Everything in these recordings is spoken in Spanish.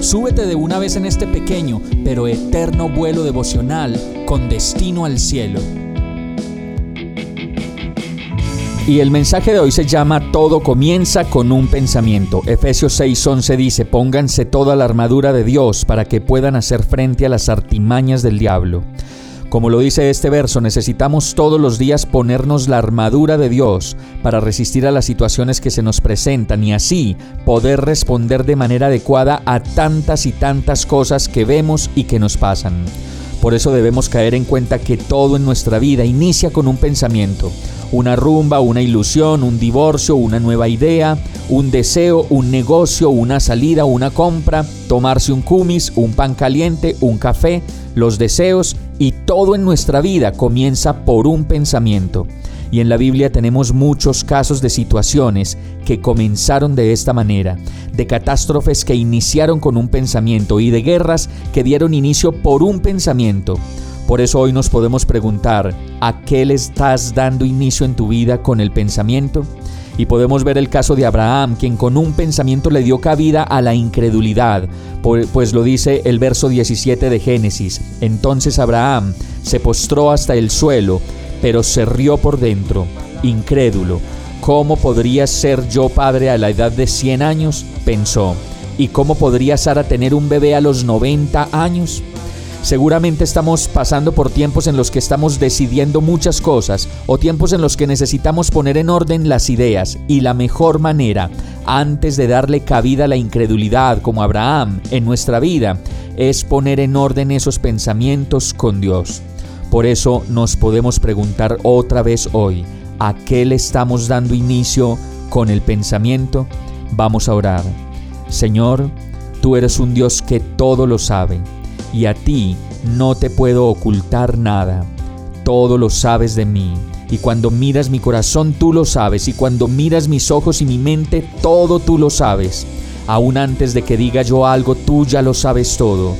súbete de una vez en este pequeño pero eterno vuelo devocional con destino al cielo. Y el mensaje de hoy se llama Todo comienza con un pensamiento. Efesios 6:11 dice, pónganse toda la armadura de Dios para que puedan hacer frente a las artimañas del diablo. Como lo dice este verso, necesitamos todos los días ponernos la armadura de Dios para resistir a las situaciones que se nos presentan y así poder responder de manera adecuada a tantas y tantas cosas que vemos y que nos pasan. Por eso debemos caer en cuenta que todo en nuestra vida inicia con un pensamiento una rumba, una ilusión, un divorcio, una nueva idea, un deseo, un negocio, una salida, una compra, tomarse un kumis, un pan caliente, un café, los deseos y todo en nuestra vida comienza por un pensamiento. Y en la Biblia tenemos muchos casos de situaciones que comenzaron de esta manera, de catástrofes que iniciaron con un pensamiento y de guerras que dieron inicio por un pensamiento. Por eso hoy nos podemos preguntar, ¿a qué le estás dando inicio en tu vida con el pensamiento? Y podemos ver el caso de Abraham, quien con un pensamiento le dio cabida a la incredulidad, pues lo dice el verso 17 de Génesis. Entonces Abraham se postró hasta el suelo, pero se rió por dentro, incrédulo. ¿Cómo podría ser yo padre a la edad de 100 años? pensó. ¿Y cómo podría Sara tener un bebé a los 90 años? Seguramente estamos pasando por tiempos en los que estamos decidiendo muchas cosas o tiempos en los que necesitamos poner en orden las ideas y la mejor manera antes de darle cabida a la incredulidad como Abraham en nuestra vida es poner en orden esos pensamientos con Dios. Por eso nos podemos preguntar otra vez hoy, ¿a qué le estamos dando inicio con el pensamiento? Vamos a orar. Señor, tú eres un Dios que todo lo sabe y a ti no te puedo ocultar nada. Todo lo sabes de mí. Y cuando miras mi corazón, tú lo sabes. Y cuando miras mis ojos y mi mente, todo tú lo sabes. Aún antes de que diga yo algo, tú ya lo sabes todo.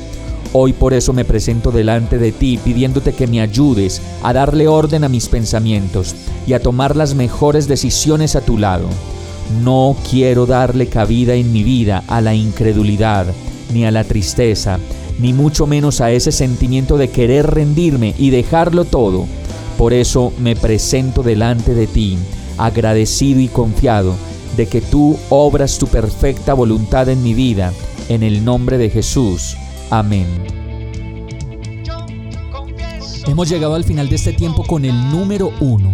Hoy por eso me presento delante de ti pidiéndote que me ayudes a darle orden a mis pensamientos y a tomar las mejores decisiones a tu lado. No quiero darle cabida en mi vida a la incredulidad, ni a la tristeza, ni mucho menos a ese sentimiento de querer rendirme y dejarlo todo. Por eso me presento delante de ti, agradecido y confiado de que tú obras tu perfecta voluntad en mi vida, en el nombre de Jesús. Amén. Hemos llegado al final de este tiempo con el número uno